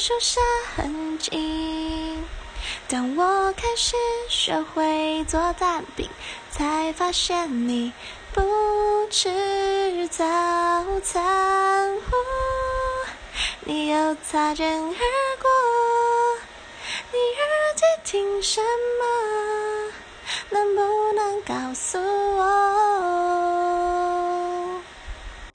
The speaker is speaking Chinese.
树下很近。当我开始学会做蛋饼，才发现你不吃早餐。你又擦肩而过，你耳机听什么？能不能告诉我